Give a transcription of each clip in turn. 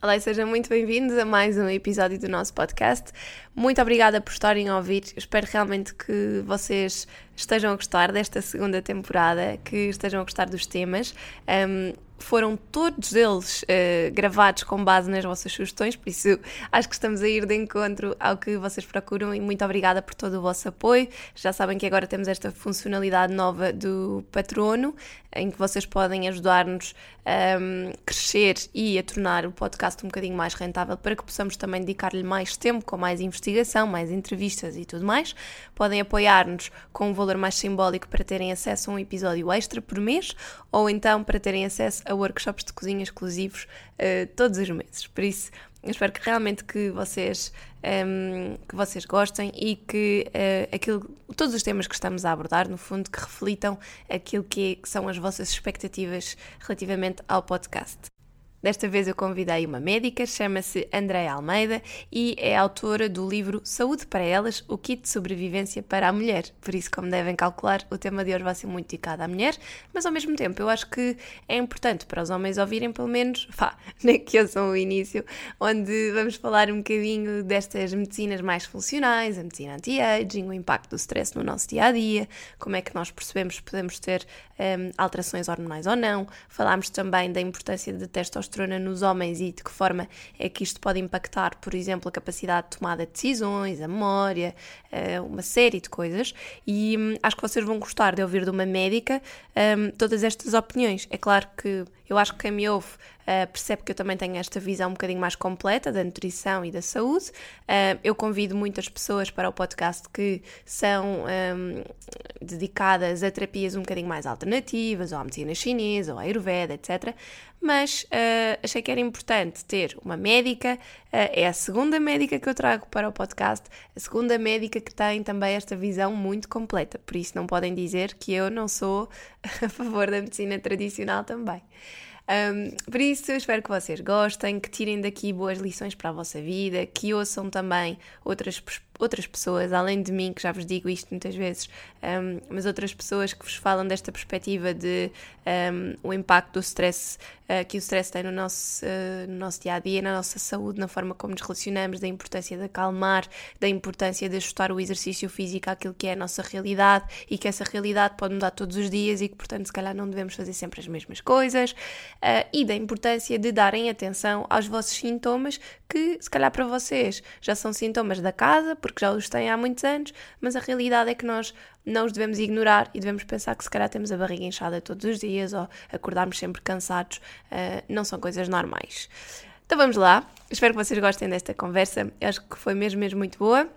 Olá e sejam muito bem-vindos a mais um episódio do nosso podcast. Muito obrigada por estarem a ouvir. Espero realmente que vocês estejam a gostar desta segunda temporada, que estejam a gostar dos temas. Um, foram todos eles uh, gravados com base nas vossas sugestões, por isso acho que estamos a ir de encontro ao que vocês procuram e muito obrigada por todo o vosso apoio. Já sabem que agora temos esta funcionalidade nova do patrono, em que vocês podem ajudar-nos a um, crescer e a tornar o podcast um bocadinho mais rentável para que possamos também dedicar-lhe mais tempo com mais investigação, mais entrevistas e tudo mais. Podem apoiar-nos com um valor mais simbólico para terem acesso a um episódio extra por mês ou então para terem acesso a workshops de cozinha exclusivos uh, todos os meses. Por isso, eu espero que realmente que vocês, um, ehm, que vocês gostem e que uh, aquilo, todos os temas que estamos a abordar, no fundo, que reflitam aquilo que, que são as vossas expectativas relativamente ao podcast. Desta vez eu convidei uma médica, chama-se Andréa Almeida e é autora do livro Saúde para Elas, o kit de sobrevivência para a mulher. Por isso, como devem calcular, o tema de hoje vai ser muito dedicado à mulher, mas ao mesmo tempo eu acho que é importante para os homens ouvirem pelo menos, pá, nem que ouçam o início, onde vamos falar um bocadinho destas medicinas mais funcionais, a medicina anti-aging, o impacto do stress no nosso dia-a-dia, -dia, como é que nós percebemos que podemos ter um, alterações hormonais ou não. Falámos também da importância de testosterona testosterona nos homens e de que forma é que isto pode impactar, por exemplo, a capacidade de tomada de decisões, a memória, eh, uma série de coisas. E hum, acho que vocês vão gostar de ouvir de uma médica um, todas estas opiniões. É claro que eu acho que quem me ouve uh, percebe que eu também tenho esta visão um bocadinho mais completa da nutrição e da saúde. Uh, eu convido muitas pessoas para o podcast que são um, dedicadas a terapias um bocadinho mais alternativas, ou à medicina chinesa, ou à Ayurveda, etc. Mas uh, achei que era importante ter uma médica, é a segunda médica que eu trago para o podcast, a segunda médica que tem também esta visão muito completa. Por isso não podem dizer que eu não sou a favor da medicina tradicional também. Um, por isso, eu espero que vocês gostem, que tirem daqui boas lições para a vossa vida, que ouçam também outras perspectivas outras pessoas, além de mim, que já vos digo isto muitas vezes, um, mas outras pessoas que vos falam desta perspectiva de um, o impacto do stress uh, que o stress tem no nosso, uh, no nosso dia a dia, na nossa saúde, na forma como nos relacionamos, da importância de acalmar, da importância de ajustar o exercício físico àquilo que é a nossa realidade e que essa realidade pode mudar todos os dias e que, portanto, se calhar não devemos fazer sempre as mesmas coisas uh, e da importância de darem atenção aos vossos sintomas que, se calhar, para vocês já são sintomas da casa, porque já os têm há muitos anos, mas a realidade é que nós não os devemos ignorar e devemos pensar que se calhar temos a barriga inchada todos os dias ou acordarmos sempre cansados, uh, não são coisas normais. Então vamos lá, espero que vocês gostem desta conversa, Eu acho que foi mesmo, mesmo muito boa.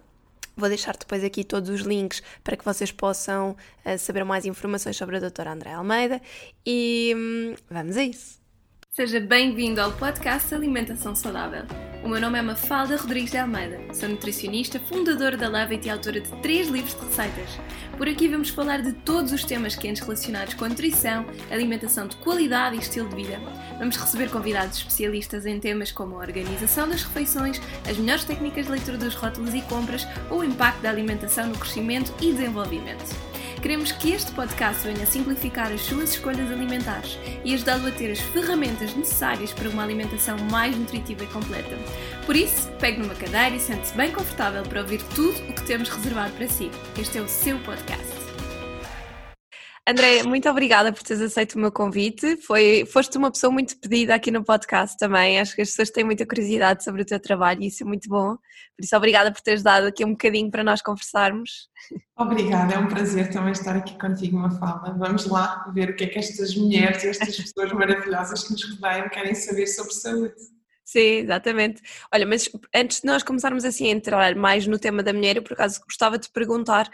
Vou deixar depois aqui todos os links para que vocês possam uh, saber mais informações sobre a doutora André Almeida e hum, vamos a isso. Seja bem-vindo ao podcast Alimentação Saudável. O meu nome é Mafalda Rodrigues de Almeida. Sou nutricionista, fundadora da Levit e autora de três livros de receitas. Por aqui vamos falar de todos os temas quentes relacionados com a nutrição, alimentação de qualidade e estilo de vida. Vamos receber convidados especialistas em temas como a organização das refeições, as melhores técnicas de leitura dos rótulos e compras ou o impacto da alimentação no crescimento e desenvolvimento. Queremos que este podcast venha simplificar as suas escolhas alimentares e ajudá-lo a ter as ferramentas necessárias para uma alimentação mais nutritiva e completa. Por isso, pegue numa cadeira e sente-se bem confortável para ouvir tudo o que temos reservado para si. Este é o seu podcast. André, muito obrigada por teres aceito o meu convite. Foi, foste uma pessoa muito pedida aqui no podcast também. Acho que as pessoas têm muita curiosidade sobre o teu trabalho e isso é muito bom. Por isso, obrigada por teres dado aqui um bocadinho para nós conversarmos. Obrigada, é um prazer também estar aqui contigo, Mafalda. Vamos lá ver o que é que estas mulheres estas pessoas maravilhosas que nos rodeiam querem saber sobre saúde. Sim, exatamente. Olha, mas antes de nós começarmos assim a entrar mais no tema da mulher, eu por acaso gostava de te perguntar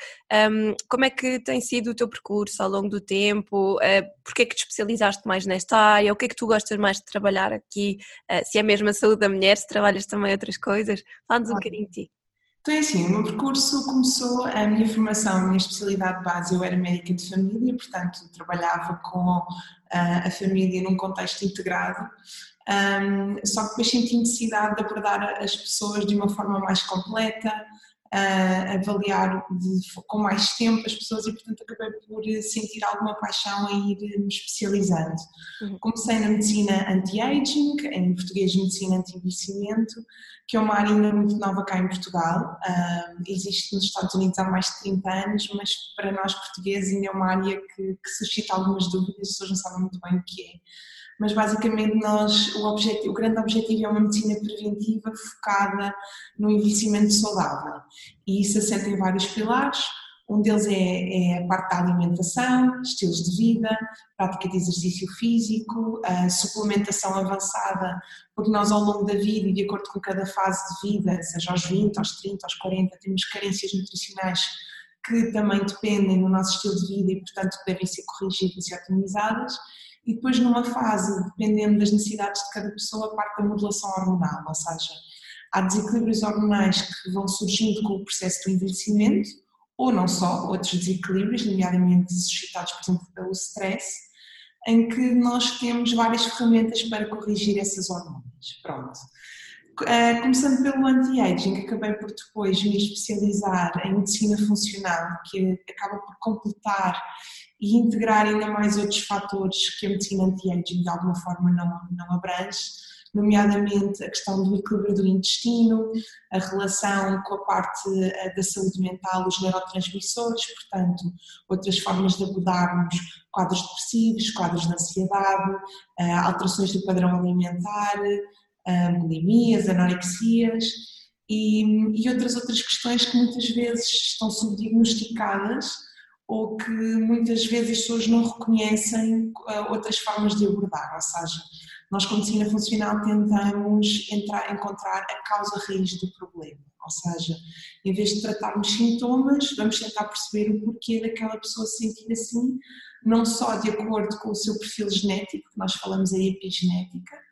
um, como é que tem sido o teu percurso ao longo do tempo, uh, porque é que te especializaste mais nesta área, o que é que tu gostas mais de trabalhar aqui, uh, se é mesmo a saúde da mulher, se trabalhas também outras coisas, fala-nos um bocadinho de ti. Então é assim, o meu percurso começou, a minha formação, a minha especialidade base, eu era médica de família, portanto trabalhava com uh, a família num contexto integrado, só que depois senti necessidade de abordar as pessoas de uma forma mais completa, uh, avaliar de, com mais tempo as pessoas e, portanto, acabei por sentir alguma paixão a ir me especializando. Uhum. Comecei na medicina anti-aging, em português, medicina anti-envelhecimento, que é uma área ainda muito nova cá em Portugal. Uh, existe nos Estados Unidos há mais de 30 anos, mas para nós portugueses ainda é uma área que, que suscita algumas dúvidas, as pessoas não sabem muito bem o que é mas basicamente nós, o, objetivo, o grande objetivo é uma medicina preventiva focada no envelhecimento saudável. E isso assenta em vários pilares, um deles é, é, a parte da alimentação, estilos de vida, prática de exercício físico, suplementação avançada, porque nós ao longo da vida e de acordo com cada fase de vida, seja aos 20, aos 30, aos 40, temos carências nutricionais que também dependem do nosso estilo de vida e portanto devem ser corrigidas e otimizadas e depois numa fase, dependendo das necessidades de cada pessoa, parte da modulação hormonal, ou seja, há desequilíbrios hormonais que vão surgindo com o processo do envelhecimento, ou não só, outros desequilíbrios, nomeadamente suscitados, por exemplo, pelo stress, em que nós temos várias ferramentas para corrigir essas hormonas. Pronto. Eh, começando pelo anti-aging, acabei por depois me especializar em medicina funcional, que acaba por completar e integrar ainda mais outros fatores que a medicina anti-aging de alguma forma não, não abrange, nomeadamente a questão do equilíbrio do intestino, a relação com a parte eh, da saúde mental, os neurotransmissores, portanto, outras formas de abordarmos quadros depressivos, quadros de ansiedade, eh, alterações do padrão alimentar, eh, bulimias, anorexias e, e outras outras questões que muitas vezes estão subdiagnosticadas ou que muitas vezes as pessoas não reconhecem eh, outras formas de abordar, ou seja, nós como medicina funcional tentamos entrar, encontrar a causa raiz do problema, ou seja, em vez de tratarmos sintomas, vamos tentar perceber o porquê daquela pessoa se sentir assim, não só de acordo com o seu perfil genético, nós falamos aí epigenética,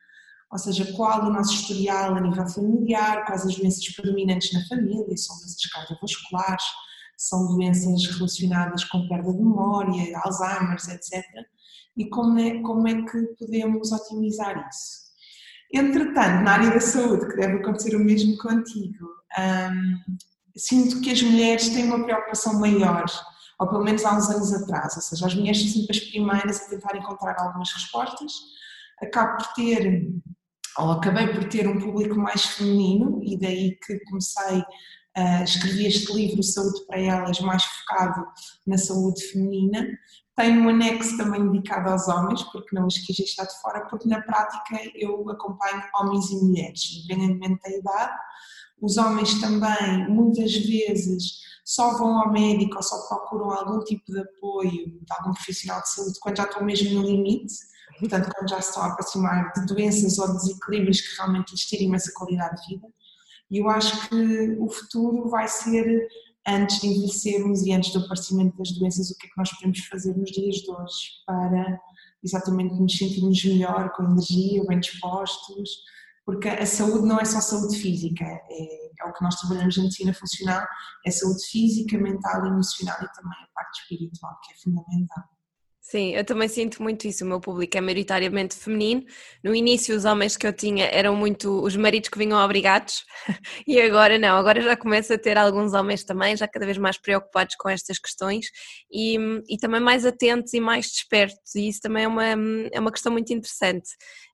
ou seja, qual o nosso historial a nível familiar, quais as doenças predominantes na família, são doenças cardiovasculares, são doenças relacionadas com perda de memória, Alzheimer's, etc. E como é, como é que podemos otimizar isso? Entretanto, na área da saúde, que deve acontecer o mesmo contigo, hum, sinto que as mulheres têm uma preocupação maior, ou pelo menos há uns anos atrás, ou seja, as mulheres são sempre as primeiras a tentar encontrar algumas respostas. Acabo por ter, ou acabei por ter um público mais feminino, e daí que comecei Uh, escrevi este livro, Saúde para Elas, mais focado na saúde feminina. Tenho um anexo também dedicado aos homens, porque não os quis deixar de fora, porque na prática eu acompanho homens e mulheres, independentemente da idade. Os homens também, muitas vezes, só vão ao médico ou só procuram algum tipo de apoio de algum profissional de saúde quando já estão mesmo no limite, portanto, quando já se estão a aproximar de doenças ou desequilíbrios que realmente lhes tirem essa qualidade de vida. E eu acho que o futuro vai ser antes de envelhecermos e antes do aparecimento das doenças, o que é que nós podemos fazer nos dias de hoje para exatamente nos sentirmos melhor, com energia, bem dispostos, porque a saúde não é só saúde física, é, é o que nós trabalhamos na medicina funcional, é saúde física, mental, emocional e também a parte espiritual, que é fundamental. Sim, eu também sinto muito isso. O meu público é maioritariamente feminino. No início, os homens que eu tinha eram muito os maridos que vinham obrigados, e agora não. Agora já começo a ter alguns homens também, já cada vez mais preocupados com estas questões e, e também mais atentos e mais despertos. E isso também é uma, é uma questão muito interessante.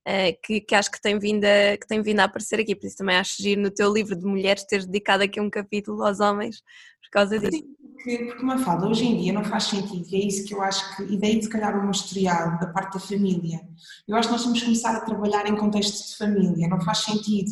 Uh, que, que, acho que tem, vindo a, que tem vindo a aparecer aqui, por isso também acho giro no teu livro de mulheres teres dedicado aqui um capítulo aos homens por causa disso. Sim porque, porque uma fala hoje em dia não faz sentido, e é isso que eu acho que, e daí se calhar o historial da parte da família, eu acho que nós temos que começar a trabalhar em contexto de família, não faz sentido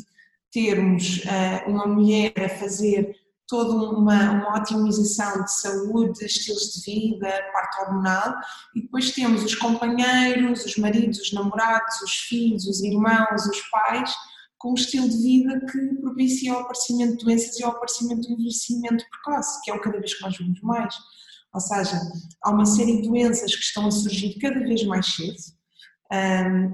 termos uh, uma mulher a fazer toda uma, uma otimização de saúde, estilos de vida, parte hormonal, e depois temos os companheiros, os maridos, os namorados, os filhos, os irmãos, os pais, com um estilo de vida que propicia o aparecimento de doenças e o aparecimento do envelhecimento precoce, que é o cada vez que nós vemos mais. Ou seja, há uma série de doenças que estão a surgir cada vez mais cedo.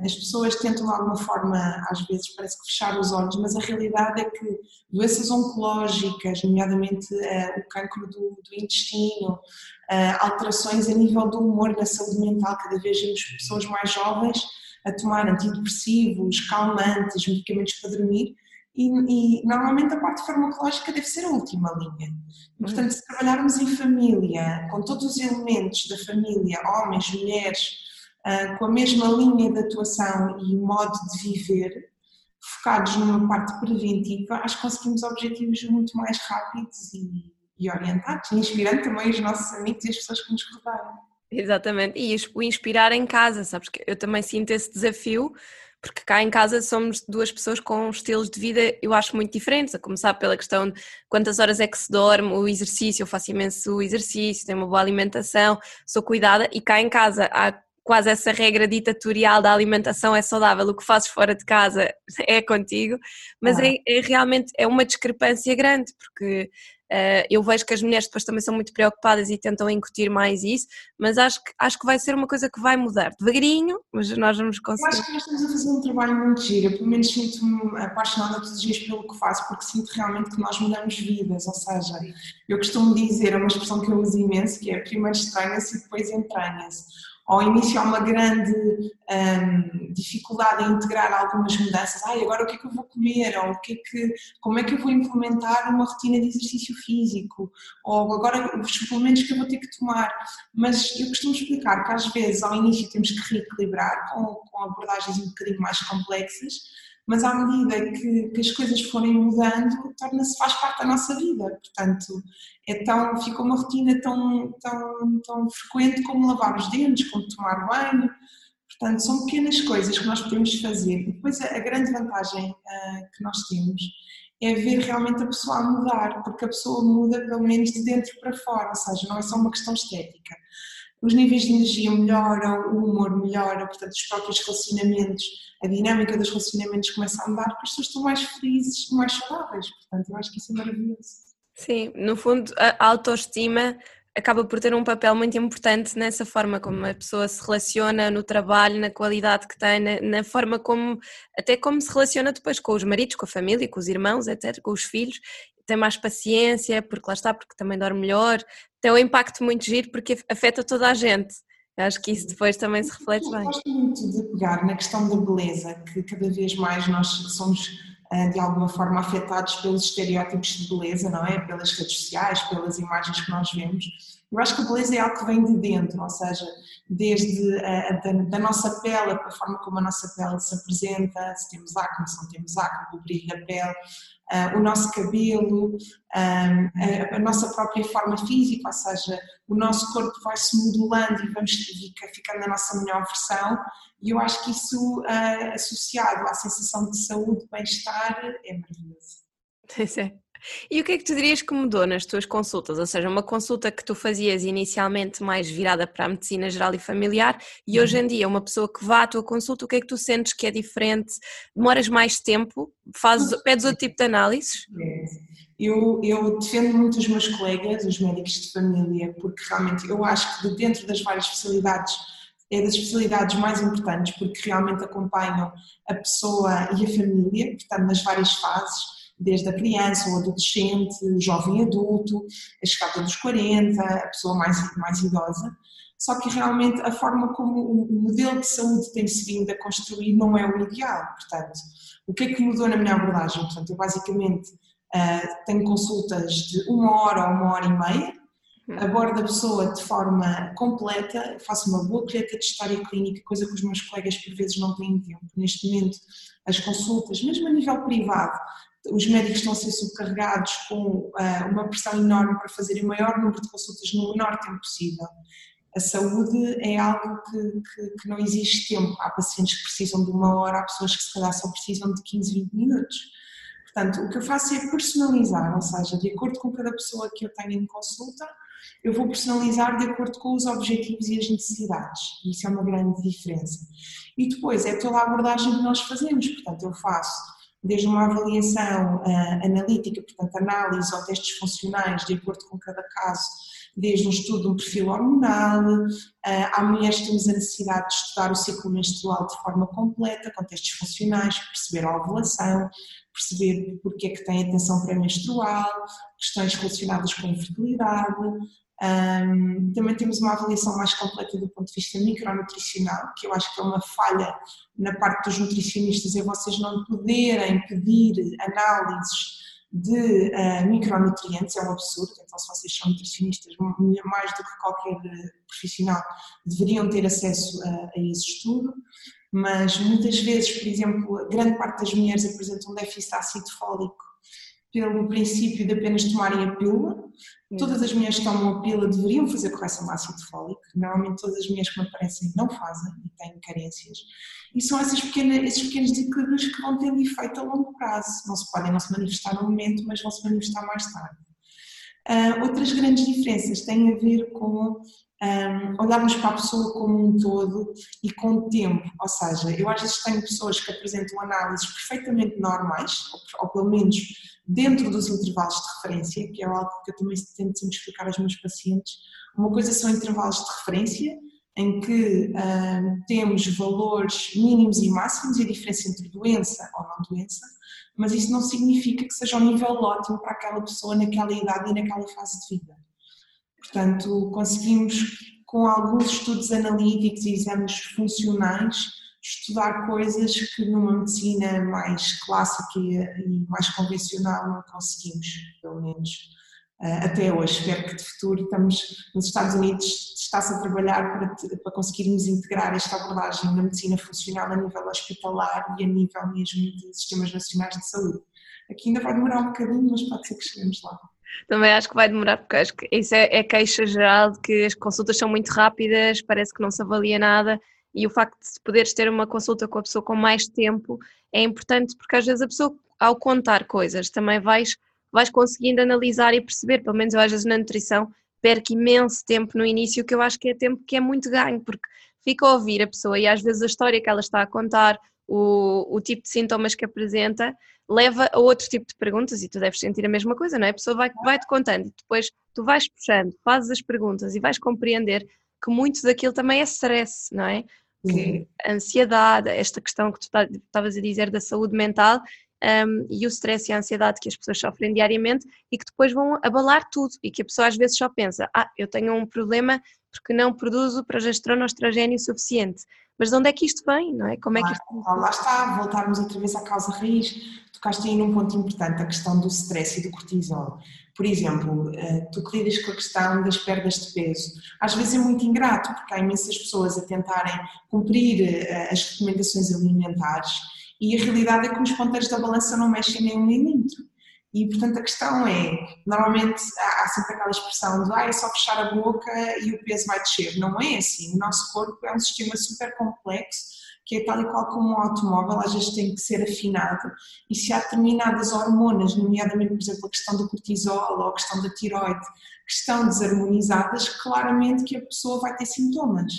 as pessoas tentam de alguma forma, às vezes parece que fechar os olhos, mas a realidade é que doenças oncológicas, nomeadamente uh, o cancro do, do intestino, uh, alterações a nível do humor, da saúde mental, cada vez vemos pessoas mais jovens a tomar antidepressivos, calmantes, medicamentos para dormir, e, e, normalmente a parte farmacológica deve ser a última linha. Portanto, se trabalharmos em família, com todos os elementos da família, homens, mulheres, uh, com a mesma linha de atuação e modo de viver, focados numa parte preventiva, acho que conseguimos objetivos muito mais rápidos e, e orientados, e inspirando também os nossos amigos e as pessoas que nos rodeiam. Exatamente, e o inspirar em casa, sabes que eu também sinto esse desafio, porque cá em casa somos duas pessoas com estilos de vida, eu acho, muito diferentes, a começar pela questão de quantas horas é que se dorme, o exercício, eu faço imenso exercício, tenho uma boa alimentação, sou cuidada, e cá em casa há quase essa regra ditatorial da alimentação é saudável, o que fazes fora de casa é contigo, mas ah. é, é, realmente é uma discrepância grande, porque eu vejo que as mulheres depois também são muito preocupadas e tentam incutir mais isso, mas acho que, acho que vai ser uma coisa que vai mudar. Devagarinho, mas nós vamos conseguir. Eu acho que nós estamos a fazer um trabalho muito giro, eu pelo menos sinto-me apaixonada todos os dias pelo que faço, porque sinto realmente que nós mudamos vidas, ou seja, eu costumo dizer, é uma expressão que eu uso imenso, que é primeiro estranha-se e depois entranha-se ao início há uma grande um, dificuldade em integrar algumas mudanças. Ai, agora o que é que eu vou comer? Ou o que é que, como é que eu vou implementar uma rotina de exercício físico? Ou agora os suplementos que eu vou ter que tomar? Mas eu costumo explicar que às vezes ao início temos que reequilibrar com, com abordagens um bocadinho mais complexas, mas à medida que, que as coisas forem mudando, torna-se, faz parte da nossa vida. Portanto, é tão, fica uma rotina tão, tão, tão frequente como lavar os dentes, como tomar banho. Portanto, são pequenas coisas que nós podemos fazer. E depois a, a grande vantagem uh, que nós temos é ver realmente a pessoa a mudar, porque a pessoa muda pelo menos de dentro para fora, ou seja, não é só uma questão estética. Os níveis de energia melhoram, o humor melhora, portanto, os próprios relacionamentos, a dinâmica dos relacionamentos começa a mudar porque as pessoas estão mais felizes, mais saudáveis. Portanto, eu acho que isso é maravilhoso. Sim, no fundo, a autoestima acaba por ter um papel muito importante nessa forma como a pessoa se relaciona no trabalho, na qualidade que tem, na, na, forma como, até como se relaciona depois com os maridos, com a família, com os irmãos, etc., com os filhos, tem mais paciência, porque lá está, porque também dorme melhor, tem um impacto muito giro porque afeta toda a gente. Eu acho que isso depois também se reflete bem. Eu gosto muito de pegar na questão da beleza, que cada vez mais nós somos eh, de alguma forma afetados pelos estereótipos de beleza, não é? Pelas redes sociais, pelas imagens que nós vemos. Eu acho que a beleza é algo que vem de dentro, ou seja, desde a, a, da, da, nossa pele, a forma como a nossa pele se apresenta, se temos acne, se não temos acne, o brilho da pele, uh, o nosso cabelo, um, a, a, nossa própria forma física, ou seja, o nosso corpo vai se modulando e vamos ficando na nossa melhor versão e eu acho que isso, uh, associado à sensação de saúde, bem-estar, é maravilhoso. É. E o que é que tu dirias que mudou nas tuas consultas? Ou seja, uma consulta que tu fazias inicialmente mais virada para a medicina geral e familiar e hoje em uhum. dia uma pessoa que vá à tua consulta, o que é que tu sentes que é diferente? Demoras mais tempo? Fazes, pedes outro tipo de análises? Eu, eu defendo muito os meus colegas, os médicos de família, porque realmente eu acho que dentro das várias especialidades é das especialidades mais importantes porque realmente acompanham a pessoa e a família, portanto, nas várias fases, desde a criança, o adolescente, o jovem adulto, a chegada dos 40, a pessoa mais, mais idosa. Só que realmente a forma como o modelo de saúde tem se vindo a construir não é o ideal. Portanto, o que é que mudou na minha abordagem? Portanto, eu basicamente uh, tenho consultas de uma hora a uma hora e meia, abordo a pessoa de forma completa, faço uma boa colheita de história clínica, coisa que os meus colegas por vezes não têm tempo. Neste momento, as consultas, mesmo a nível privado, os médicos estão a ser subcarregados com uh, uma pressão enorme para fazerem o maior número de consultas no menor tempo possível. A saúde é algo que, que, que, não existe tempo. Há pacientes que precisam de uma hora, há pessoas que se calhar só precisam de 15, 20 minutos. Portanto, o que eu faço é personalizar, ou seja, de acordo com cada pessoa que eu tenho em consulta, eu vou personalizar de acordo com os objetivos e as necessidades. Isso é uma grande diferença. E depois é toda a abordagem que nós fazemos, portanto, eu faço desde uma avaliação uh, analítica, portanto, análise ou testes funcionais de acordo com cada caso, desde um estudo de um perfil hormonal, uh, há mulheres que temos a necessidade de estudar o ciclo menstrual de forma completa, com testes funcionais, perceber a ovulação, perceber porque é que tem a tensão pré-menstrual, questões relacionadas com a infertilidade, Um, também temos uma avaliação mais completa do ponto de vista micronutricional, que eu acho que é uma falha na parte dos nutricionistas, é vocês não poderem pedir análises de uh, micronutrientes, é um absurdo, então se vocês são nutricionistas, mais do que qualquer profissional, deveriam ter acesso a, a esse estudo, mas muitas vezes, por exemplo, grande parte das mulheres apresentam um déficit de ácido fólico pelo princípio de apenas tomarem a pílula. Todas as mulheres que tomam a pílula deveriam fazer correção de ácido fólico. Normalmente todas as mulheres que me aparecem não fazem e têm carências. E são essas pequenas, esses pequenos desequilíbrios que vão tendo efeito a longo prazo. Não se podem não se manifestar no momento, mas vão se manifestar mais tarde. Uh, outras grandes diferenças têm a ver com um, olharmos para a pessoa como um todo e com o tempo. Ou seja, eu às vezes tenho pessoas que apresentam análises perfeitamente normais, ou, ou pelo menos dentro dos intervalos de referência, que é algo que eu também tento sempre explicar aos meus pacientes. Uma coisa são intervalos de referência, em que temos valores mínimos e máximos e a diferença entre doença ou não doença, mas isso não significa que seja um nível ótimo para aquela pessoa naquela idade e naquela fase de vida. Portanto, conseguimos, com alguns estudos analíticos e exames funcionais, estudar coisas que numa medicina mais clássica e mais convencional não conseguimos, pelo menos eh, até hoje. Espero que de futuro estamos nos Estados Unidos, está-se a trabalhar para, para conseguirmos integrar esta abordagem na medicina funcional a nível hospitalar e a nível mesmo de sistemas nacionais de saúde. Aqui ainda vai demorar um bocadinho, mas pode ser que cheguemos lá. Também acho que vai demorar, porque acho que isso é, é queixa geral de que as consultas são muito rápidas, parece que não se avalia nada, e o facto de poderes ter uma consulta com a pessoa com mais tempo é importante, porque às vezes a pessoa, ao contar coisas, também vais, vais conseguindo analisar e perceber, pelo menos eu às vezes na nutrição perco imenso tempo no início, que eu acho que é tempo que é muito ganho, porque fica a ouvir a pessoa e às vezes a história que ela está a contar, o, o tipo de sintomas que apresenta, leva a outro tipo de perguntas e tu deves sentir a mesma coisa, não é? A pessoa vai, vai-te contando e depois tu vais puxando, fazes as perguntas e vais compreender que muito daquilo também é stress, não é? Que ansiedade, esta questão que tu estavas a dizer da saúde mental um, e o stress e a ansiedade que as pessoas sofrem diariamente e que depois vão abalar tudo e que a pessoa às vezes só pensa, ah, eu tenho um problema porque não produzo progesterona ou estrogênio suficiente. Mas de onde é que isto vem, não é? Como é que isto... Lá está, voltarmos outra vez à causa raiz. Tocaste aí num ponto importante, a questão do stress e do cortisol. Por exemplo, eh, tu que lidas com a questão das perdas de peso. Às vezes é muito ingrato, porque há imensas pessoas a tentarem cumprir eh, as recomendações alimentares e a realidade é que os ponteiros da balança não mexem nem um milímetro. E, portanto, a questão é, normalmente há sempre aquela expressão de ah, é só fechar a boca e o peso vai descer. Não é assim. O nosso corpo é um sistema super complexo que é tal e qual como um automóvel, às vezes tem que ser afinado. E se há determinadas hormonas, nomeadamente, por exemplo, a questão do cortisol ou a questão da tiroide, que estão desarmonizadas, claramente que a pessoa vai ter sintomas.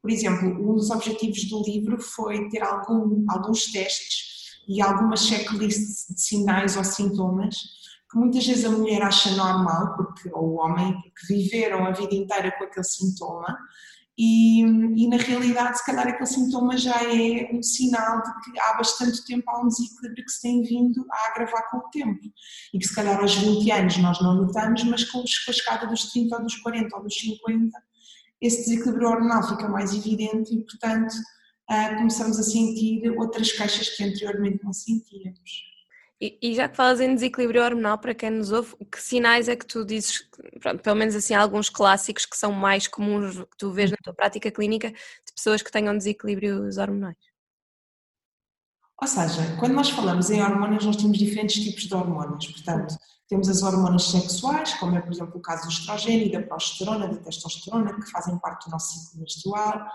Por exemplo, um dos objetivos do livro foi ter algum, alguns testes e algumas checklists de sinais ou sintomas que muitas vezes a mulher acha normal, porque, ou o homem, porque viveram a vida inteira com aquele sintoma, e, e, na realidade, se calhar, aquele sintoma já é um sinal de que há bastante tempo há um desequilíbrio que se tem vindo a agravar com o tempo. E que, se calhar, aos 20 anos nós não notamos, mas com a chegada dos 30 ou dos 40 ou dos 50, esse desequilíbrio hormonal fica mais evidente e, portanto, uh, começamos a sentir outras queixas que anteriormente não sentíamos. E, e, já que falas em desequilíbrio hormonal, para quem nos ouve, que sinais é que tu dizes, pronto, pelo menos assim, alguns clássicos que são mais comuns que tu vês na tua prática clínica de pessoas que tenham desequilíbrios hormonais? Ou seja, quando nós falamos em hormonas, nós temos diferentes tipos de hormonas. Portanto, temos as hormonas sexuais, como é, por exemplo, o caso do estrogênio, da progesterona, da testosterona, que fazem parte do nosso ciclo menstrual.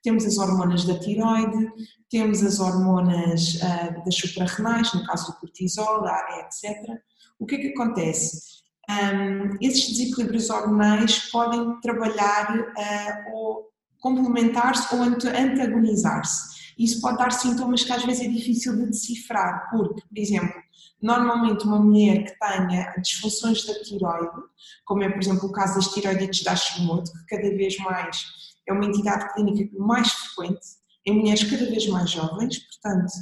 Temos as hormonas da tiroide, temos as hormonas uh, das suprarrenais, no caso do cortisol, da área, etc. O que é que acontece? Um, esses desequilíbrios hormonais podem trabalhar uh, ou complementar-se ou antagonizar-se. Isso pode dar sintomas que às vezes é difícil de decifrar, porque, por exemplo, Normalmente, uma mulher que tenha disfunções da tiroide, como é, por exemplo, o caso das tiroidites da Hashimoto, que cada vez mais é uma entidade clínica mais frequente em mulheres cada vez mais jovens, portanto,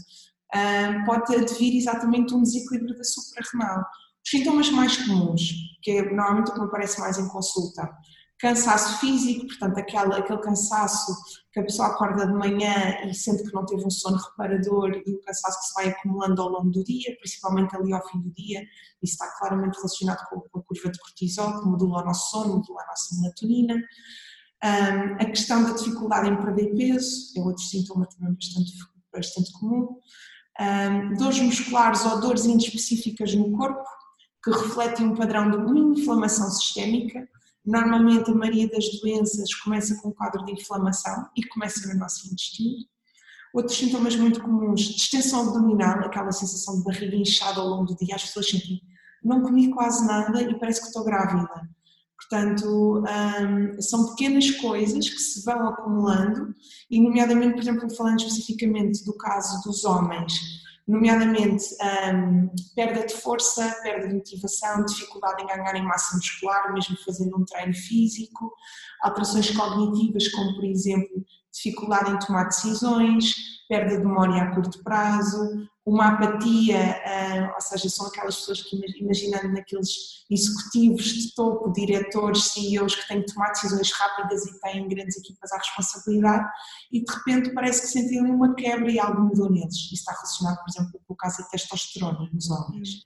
ah, pode advir exatamente um desequilíbrio da suprarrenal. Os sintomas mais comuns, que é normalmente o que me aparece mais em consulta, cansaço físico, portanto, aquele, aquele cansaço que a pessoa acorda de manhã e sente que não teve um sono reparador e o cansaço que se vai acumulando ao longo do dia, principalmente ali ao fim do dia, isso está claramente relacionado com, a curva de cortisol, que modula o nosso sono, modula a nossa melatonina. Um, a questão da dificuldade em perder peso é outro sintoma também bastante, bastante comum. Um, dores musculares ou dores inespecíficas no corpo, que refletem um padrão de uma inflamação sistémica, Normalmente a maioria das doenças começa com um quadro de inflamação e começa no nosso intestino. Outros sintomas muito comuns, distensão abdominal, aquela sensação de barriga inchada ao longo do dia, as pessoas sentem, não comi quase nada e parece que estou grávida. Portanto, hum, são pequenas coisas que se vão acumulando e, nomeadamente, por exemplo, falando especificamente do caso dos homens, nomeadamente um, perda de força, perda de motivação, dificuldade em ganhar em massa muscular, mesmo fazendo um treino físico, alterações cognitivas, como por exemplo dificuldade em tomar decisões, perda de memória a curto prazo, uma apatia, uh, ou seja, são aquelas pessoas que imaginando naqueles executivos de topo, diretores, CEOs que têm que tomar decisões rápidas e têm grandes equipas à responsabilidade e de repente parece que sentem uma quebra e algo mudou neles. Isso está relacionado, por exemplo, com o caso da testosterona nos homens.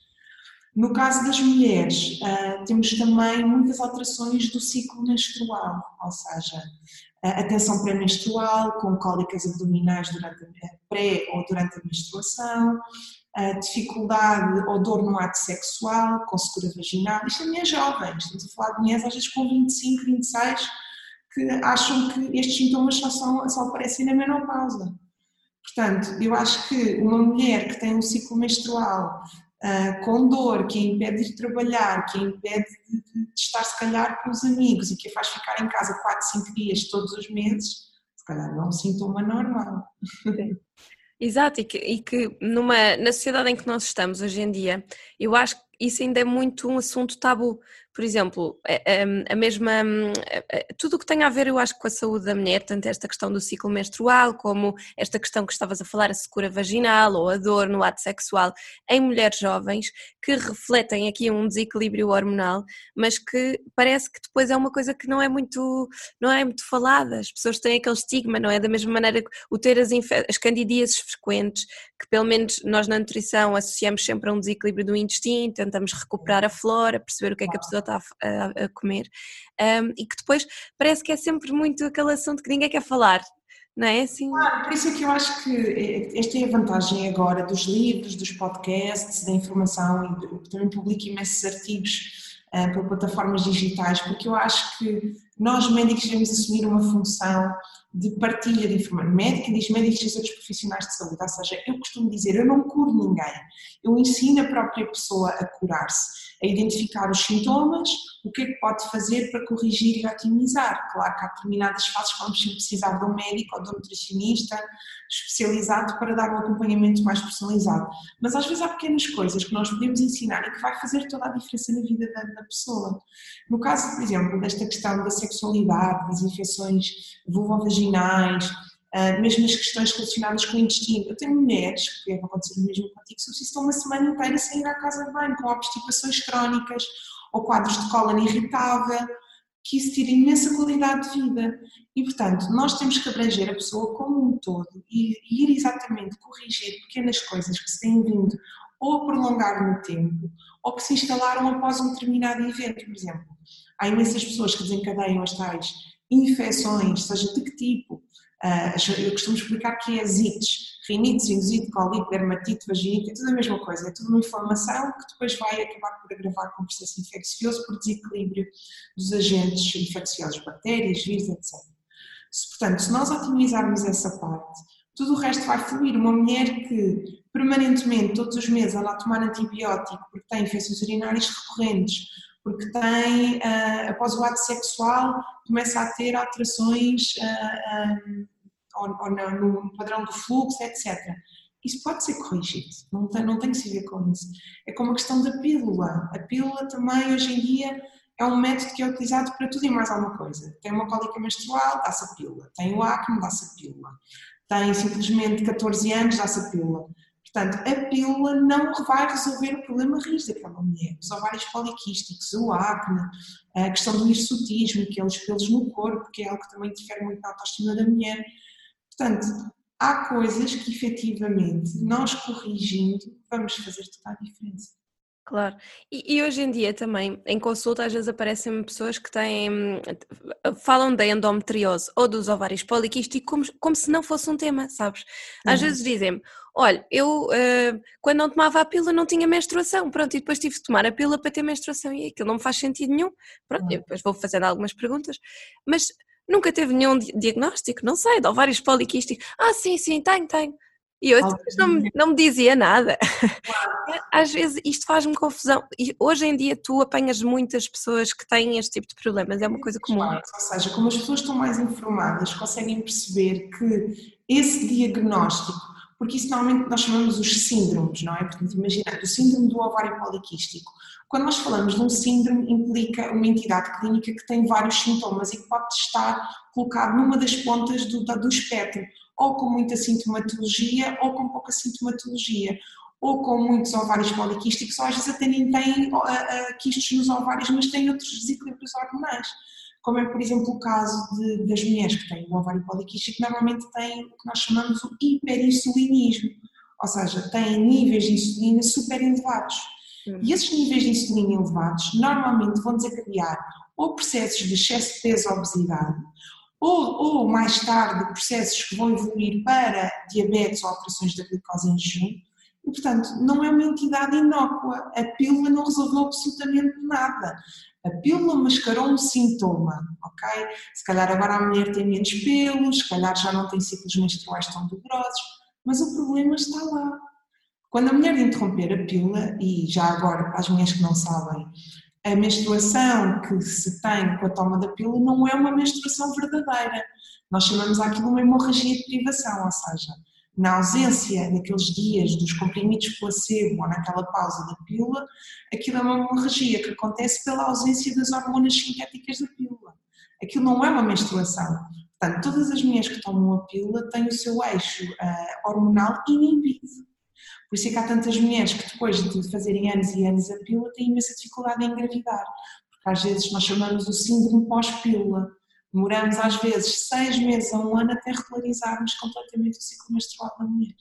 No caso das mulheres, uh, temos também muitas alterações do ciclo menstrual, ou seja, a tensão pré-menstrual, com cólicas abdominais durante a pré ou durante a menstruação, dificuldade ou dor no ato sexual, com secura vaginal. Isto é mulheres jovens, estamos a falar de mulheres às vezes com 25, 26, que acham que estes sintomas só, são, só aparecem na menopausa. Portanto, eu acho que uma mulher que tem um ciclo menstrual uh, com dor, que a impede de trabalhar, que a impede de, de, de, estar se calhar com os amigos e que a faz ficar em casa 4, 5 dias todos os meses, se calhar não é um sintoma normal. Exato, e que, e que numa, na sociedade em que nós estamos hoje em dia, eu acho que isso ainda é muito um assunto tabu, por exemplo, a, mesma, tudo o que tem a ver, eu acho, com a saúde da mulher, tanto esta questão do ciclo menstrual, como esta questão que estavas a falar, a secura vaginal ou a dor no ato sexual em mulheres jovens, que refletem aqui um desequilíbrio hormonal, mas que parece que depois é uma coisa que não é muito, não é muito falada, as pessoas têm aquele estigma, não é? Da mesma maneira que o ter as, as candidíases frequentes, que pelo menos nós na nutrição associamos sempre a um desequilíbrio do intestino, tentamos recuperar a flora, perceber o que é que a pessoa está a, a comer, um, e que depois parece que é sempre muito aquele assunto que ninguém quer falar, não é assim? Claro, por isso é que eu acho que esta é a vantagem agora dos livros, dos podcasts, da informação, e também publico imensos artigos uh, por plataformas digitais, porque eu acho que nós médicos devemos assumir uma função de partilha de informação. Médico diz médicos e outros profissionais de saúde, ou seja, eu costumo dizer, eu não curo ninguém, eu ensino a própria pessoa a curar-se a identificar os sintomas, o que é que pode fazer para corrigir e otimizar. Claro que há determinadas fases que vamos precisar de um médico ou de um nutricionista especializado para dar um acompanhamento mais personalizado. Mas às vezes há pequenas coisas que nós podemos ensinar e que vai fazer toda a diferença na vida da, da pessoa. No caso, por exemplo, desta questão da sexualidade, das infecções vulvovaginais, Uh, mesmo as questões relacionadas com o intestino. Eu tenho mulheres, que deve acontecer o mesmo contigo, que estão uma semana inteira sem ir à casa de banho, com obstipações crónicas ou quadros de cólon irritável, que isso tira imensa qualidade de vida. E, portanto, nós temos que abranger a pessoa como um todo e, ir exatamente corrigir pequenas coisas que se têm vindo ou a prolongar no tempo ou que se instalaram após um determinado evento, por exemplo. Há imensas pessoas que desencadeiam as tais infecções, seja de que tipo, ah, eu costumo explicar que é asites, rinite, sinusite, colite, dermatite, vaginite, é tudo a mesma coisa, é tudo uma inflamação que depois vai acabar por agravar com o processo infeccioso por desequilíbrio dos agentes infecciosos, bactérias, vírus, etc. Portanto, se nós otimizarmos essa parte, tudo o resto vai fluir. Uma mulher que permanentemente, todos os meses, anda a tomar antibiótico porque tem infecções urinárias recorrentes, porque tem, uh, após o ato sexual, começa a ter alterações uh, um, ou, ou no, no, padrão do fluxo, etc. Isso pode ser corrigido, não tem, não tem que se ver com isso. É como a questão da pílula. A pílula também, hoje em dia, é um método que é utilizado para tudo e mais alguma coisa. Tem uma cólica menstrual, dá-se a pílula. Tem o acne, dá-se a pílula. Tem simplesmente 14 anos, dá-se a pílula. Portanto, a pílula não vai resolver o problema raiz daquela mulher. Os ovários poliquísticos, o acne, a questão do hirsutismo, aqueles pelos no corpo, que é algo que também interfere muito na autoestima da mulher. Portanto, há coisas que efetivamente nós corrigindo vamos fazer toda a diferença. Claro. E, e, hoje em dia também, em consulta, às vezes aparecem pessoas que têm. falam da endometriose ou dos ovários poliquísticos como, como se não fosse um tema, sabes? Às uhum. vezes dizem-me: olha, eu uh, quando não tomava a pílula não tinha menstruação, pronto, e depois tive de tomar a pílula para ter menstruação e aquilo não me faz sentido nenhum. Pronto, uhum. depois vou fazendo algumas perguntas, mas nunca teve nenhum diagnóstico, não sei, de ovários poliquísticos. Ah, sim, sim, tenho, tenho. E eu não, não me dizia nada. Às vezes isto faz-me confusão. E hoje em dia tu apanhas muitas pessoas que têm este tipo de problemas, é uma coisa comum. Claro, ou seja, como as pessoas estão mais informadas, conseguem perceber que esse diagnóstico, porque isso normalmente nós chamamos os síndromes, não é? Portanto, imagina, o síndrome do ovário poliquístico. Quando nós falamos de um síndrome, implica uma entidade clínica que tem vários sintomas e que pode estar colocado numa das pontas do, do espectro ou com muita sintomatologia ou com pouca sintomatologia, ou com muitos ovários poliquísticos, ou às vezes até nem têm quistos nos ovários, mas têm outros desequilíbrios hormonais. Como é, por exemplo, o caso de, das mulheres que têm o ovário poliquístico, normalmente têm o que nós chamamos o hiperinsulinismo, ou seja, têm níveis de insulina super elevados. E esses níveis de insulina elevados normalmente vão desencadear ou processos de excesso de peso ou obesidade, ou, ou mais tarde processos que vão evoluir para diabetes ou alterações da glicose em jejum, e portanto não é uma entidade inócua, a pílula não resolveu absolutamente nada. A pílula mascarou um sintoma, ok? Se calhar agora a mulher tem menos pelos, se calhar já não tem ciclos menstruais tão dolorosos, mas o problema está lá. Quando a mulher interromper a pílula, e já agora, para as mulheres que não sabem, a menstruação que se tem com a toma da pílula não é uma menstruação verdadeira. Nós chamamos aquilo uma hemorragia de privação, ou seja, na ausência daqueles dias dos comprimidos placebo ou naquela pausa da pílula, aquilo é uma hemorragia que acontece pela ausência das hormonas sintéticas da pílula. Aquilo não é uma menstruação. Portanto, todas as mulheres que tomam a pílula têm o seu eixo uh, hormonal inibido. Por isso é que há tantas mulheres que depois de fazerem anos e anos a pílula têm imensa dificuldade em engravidar, porque às vezes nós chamamos o síndrome pós-pílula. Demoramos às vezes seis meses a um ano até regularizarmos completamente o ciclo menstrual da mulher.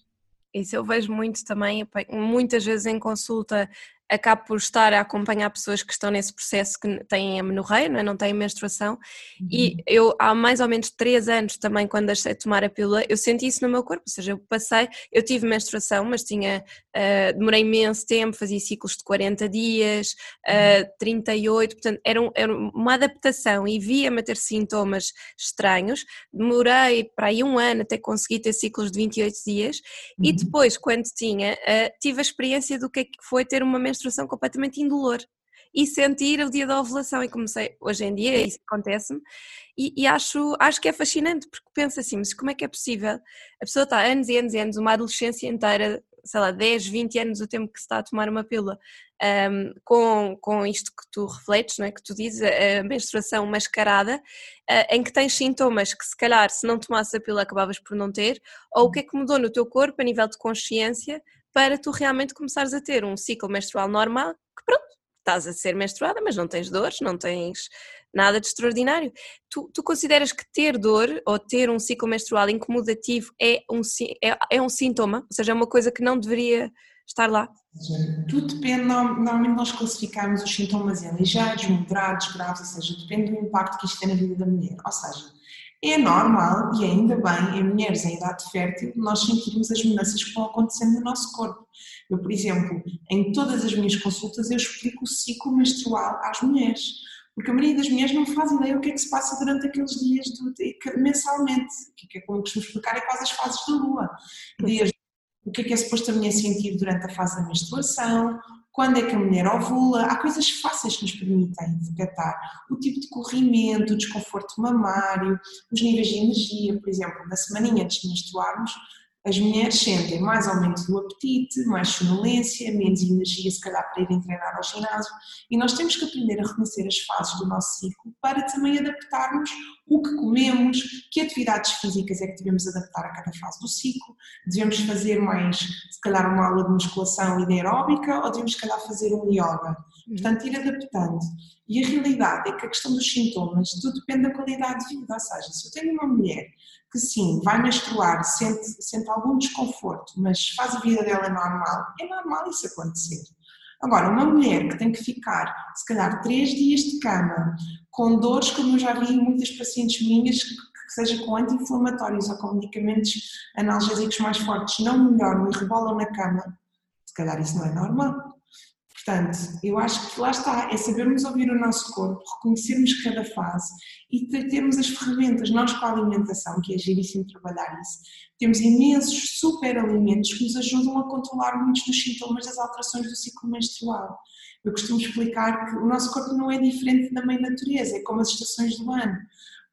Isso eu vejo muito também, muitas vezes em consulta acabo por estar a acompanhar pessoas que estão nesse processo que têm amenorreia, não, é? não têm menstruação uhum. e eu há mais ou menos 3 anos também quando deixei de tomar a pílula eu senti isso no meu corpo, ou seja, eu passei, eu tive menstruação mas tinha, uh, demorei imenso tempo, fazia ciclos de 40 dias, uh, uhum. 38, portanto era, um, era uma adaptação e via-me a ter sintomas estranhos, demorei para aí um ano até conseguir ter ciclos de 28 dias uhum. e depois quando tinha, uh, tive a experiência do que é que foi ter uma menstruação menstruação completamente indolor e sentir o dia da ovulação e comecei, hoje em dia isso acontece-me e, e, acho, acho que é fascinante porque penso assim, mas como é que é possível? A pessoa está anos e anos e anos, uma adolescência inteira, sei lá, 10, 20 anos o tempo que se está a tomar uma pílula um, com, com isto que tu refletes, não é? que tu dizes, a menstruação mascarada, uh, em que tens sintomas que se calhar se não tomasse a pílula acabavas por não ter, ou o que é que mudou no teu corpo a nível de consciência para tu realmente começares a ter um ciclo menstrual normal, que pronto, estás a ser menstruada, mas não tens dores, não tens nada de extraordinário. Tu, tu consideras que ter dor ou ter um ciclo menstrual incomodativo é um, é, é um sintoma? Ou seja, é uma coisa que não deveria estar lá? Tudo depende, normalmente nós classificamos os sintomas em ligeiros, moderados, graves, ou seja, depende do impacto que isto tem na vida da mulher. Ou seja, é normal, e ainda bem, em mulheres em idade fértil, nós sentirmos as mudanças que vão acontecendo no nosso corpo. Eu, por exemplo, em todas as minhas consultas eu explico o ciclo menstrual às mulheres, porque a maioria das mulheres não faz ideia o que é que se passa durante aqueles dias do, mensalmente, que é como costumo explicar, é quase as fases da lua. Dias, o que é que é suposto a mulher sentir durante a fase da menstruação, quando é que a mulher ovula, há coisas fáceis que nos permitem detectar o tipo de corrimento, o desconforto mamário, os níveis de energia, por exemplo, na semaninha antes de menstruarmos, as mulheres sentem mais aumento do apetite, mais sonolência, menos energia, se calhar, para irem treinar ao ginásio. E nós temos que aprender a reconhecer as fases do nosso ciclo para também adaptarmos o que comemos, que atividades físicas é que devemos adaptar a cada fase do ciclo. Devemos fazer mais, se calhar, uma aula de musculação e de aeróbica ou devemos, se calhar, fazer um yoga. Portanto, ir adaptando. E a realidade é que a questão dos sintomas, tudo depende da qualidade de vida. Ou seja, se eu tenho uma mulher que sim, vai menstruar, sente, sente algum desconforto, mas faz a vida dela normal, é normal isso acontecer. Agora, uma mulher que tem que ficar, se calhar, três dias de cama, com dores, como eu já vi muitas pacientes minhas, que, que seja com anti-inflamatórios ou com medicamentos analgésicos mais fortes, não melhoram e rebolam na cama, se calhar isso não é normal. Portanto, eu acho que lá está, é sabermos ouvir o nosso corpo, reconhecermos cada fase e termos as ferramentas, nós com a alimentação, que é giríssimo trabalhar isso, temos imensos super alimentos que nos ajudam a controlar muitos dos sintomas das alterações do ciclo menstrual. Eu costumo explicar que o nosso corpo não é diferente da mãe natureza, é como as estações do ano.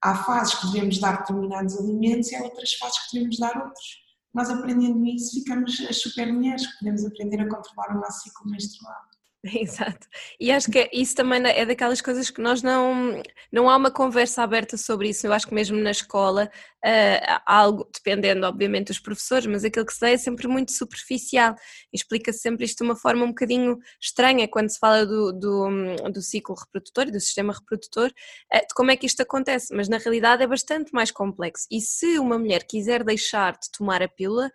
Há fases que devemos dar determinados alimentos e há outras fases que devemos dar outros. Nós aprendendo isso, ficamos as super mulheres que podemos aprender a controlar o nosso ciclo menstrual. Exato. E acho que isso também é daquelas coisas que nós não. Não há uma conversa aberta sobre isso. Eu acho que mesmo na escola, uh, algo, dependendo, obviamente, dos professores, mas aquilo que se dá é sempre muito superficial. Explica-se sempre isto de uma forma um bocadinho estranha quando se fala do, do, do ciclo reprodutor e do sistema reprodutor, uh, de como é que isto acontece. Mas na realidade é bastante mais complexo. E se uma mulher quiser deixar de tomar a pílula,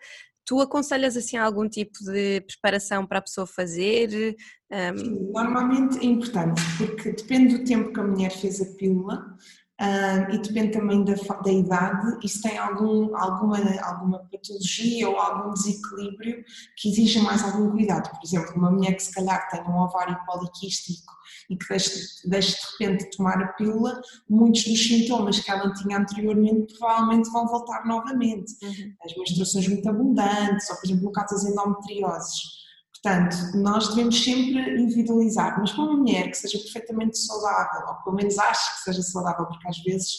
Tu aconselhas assim algum tipo de preparação para a pessoa fazer? Um... Normalmente é importante, porque depende do tempo que a mulher fez a pílula uh, e depende também da, da idade e se tem algum, alguma, alguma patologia ou algum desequilíbrio que exija mais algum cuidado. Por exemplo, uma mulher que se calhar tem um ovário poliquístico e que deixe, deixe de repente de tomar a pílula, muitos dos sintomas que ela tinha anteriormente provavelmente vão voltar novamente. Uhum. As menstruações muito abundantes, ou por exemplo, no caso das endometrioses Portanto, nós devemos sempre individualizar, mas para uma mulher que seja perfeitamente saudável, ou pelo menos ache que seja saudável, porque às vezes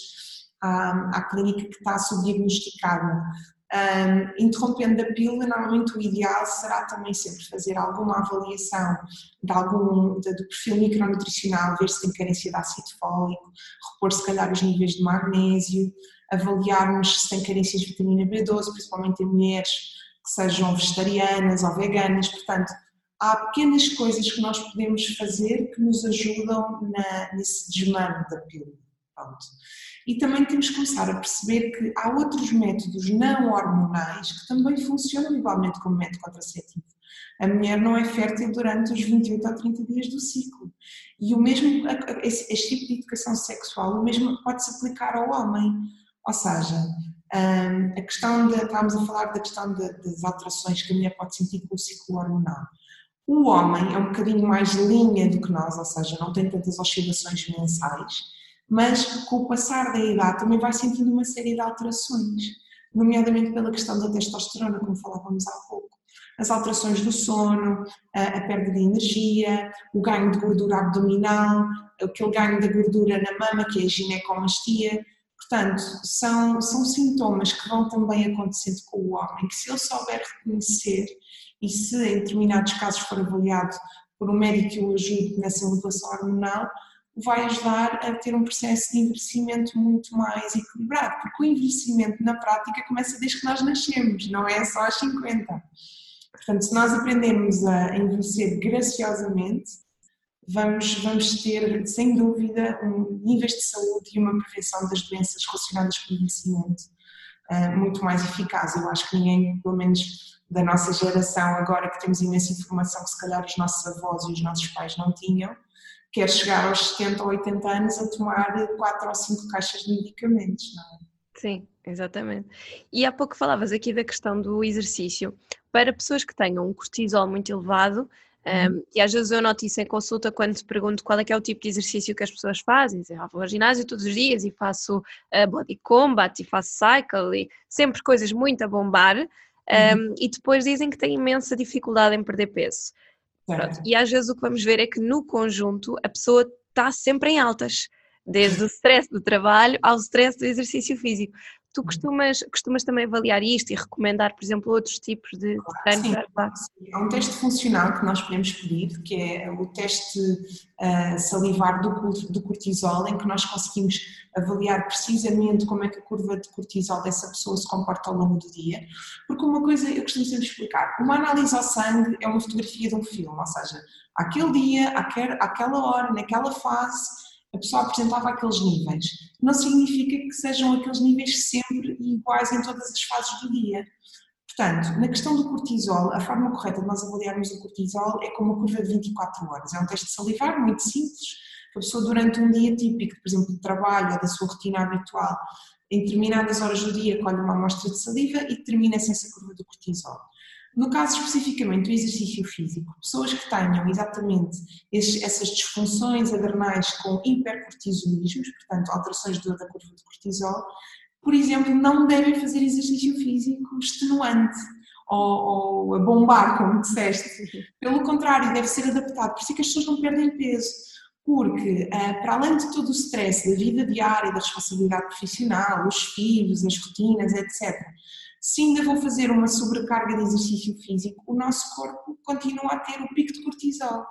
há, há clínica que está subdiagnosticada, um, interrompendo a pílula, normalmente o ideal será também sempre fazer alguma avaliação de algum, de, do perfil micronutricional, ver se tem carência de ácido fólico, repor se calhar os níveis de magnésio, avaliarmos se tem carência de vitamina B12, principalmente em mulheres que sejam vegetarianas ou veganas, portanto, há pequenas coisas que nós podemos fazer que nos ajudam na, nesse desmame da pílula. Pronto. E também temos que começar a perceber que há outros métodos não hormonais que também funcionam igualmente como método contraceptivo. A mulher não é fértil durante os 28 a 30 dias do ciclo. E o mesmo, este tipo de educação sexual, o mesmo pode-se aplicar ao homem. Ou seja, um, a questão de, estávamos a falar da questão de, das alterações que a mulher pode sentir com o ciclo hormonal. O homem é um bocadinho mais linha do que nós, ou seja, não tem tantas oscilações mensais, mas com o passar da idade também vai sentindo uma série de alterações, nomeadamente pela questão da testosterona, como falávamos há pouco. As alterações do sono, a perda de energia, o ganho de gordura abdominal, aquele ganho da gordura na mama, que é a ginecomastia, Portanto, são, são sintomas que vão também acontecendo com o homem, que se ele souber reconhecer e se em determinados casos for avaliado por um médico que o ajude nessa modulação hormonal, vai ajudar a ter um processo de envelhecimento muito mais equilibrado, porque o envelhecimento na prática começa desde que nós nascemos, não é só aos 50. Portanto, se nós aprendermos a envelhecer graciosamente, vamos, vamos ter, sem dúvida, um, níveis de saúde e uma prevenção das doenças relacionadas com o envelhecimento uh, muito mais eficaz. Eu acho que ninguém, pelo menos da nossa geração, agora que temos imensa informação que se calhar os nossos avós e os nossos pais não tinham, quer chegar aos 70 ou 80 anos a tomar 4 ou 5 caixas de medicamentos, não é? Sim, exatamente. E há pouco falavas aqui da questão do exercício. Para pessoas que tenham um cortisol muito elevado, um, e às vezes eu noto isso em consulta quando te pergunto qual é que é o tipo de exercício que as pessoas fazem. Dizem, ah, vou ao ginásio todos os dias e faço uh, body combat e faço cycle e sempre coisas muito a bombar. Um, uhum. E depois dizem que têm imensa dificuldade em perder peso. E às vezes o que vamos ver é que no conjunto a pessoa está sempre em altas, desde o stress do trabalho ao stress do exercício físico. Tu costumas, costumas também avaliar isto e recomendar, por exemplo, outros tipos de? Sim, claro. Há um teste funcional que nós podemos pedir, que é o teste uh, salivar do, do cortisol, em que nós conseguimos avaliar precisamente como é que a curva de cortisol dessa pessoa se comporta ao longo do dia. Porque uma coisa eu costumo sempre explicar, uma análise ao sangue é uma fotografia de um filme, ou seja, aquele dia, aquela hora, naquela fase, a pessoa apresentava aqueles níveis. Não significa que sejam aqueles níveis sempre iguais em todas as fases do dia. Portanto, na questão do cortisol, a forma correta de nós avaliarmos o cortisol é com uma curva de 24 horas. É um teste salivar muito simples, que a pessoa durante um dia típico, por exemplo, de trabalho ou da sua rotina habitual, em determinadas horas do dia colhe uma amostra de saliva e determina-se essa curva do cortisol. No caso especificamente do exercício físico, pessoas que tenham exatamente esses, essas disfunções adrenais com hipercortisolismos, portanto alterações da curva de cortisol, por exemplo, não devem fazer exercício físico extenuante ou, ou a bombar, como disseste. Pelo contrário, deve ser adaptado. Por isso é que as pessoas não perdem peso. Porque, eh, para além de todo o stress da vida diária, da responsabilidade profissional, os filhos, as rotinas, etc., se ainda vou fazer uma sobrecarga de exercício físico, o nosso corpo continua a ter o pico de cortisol.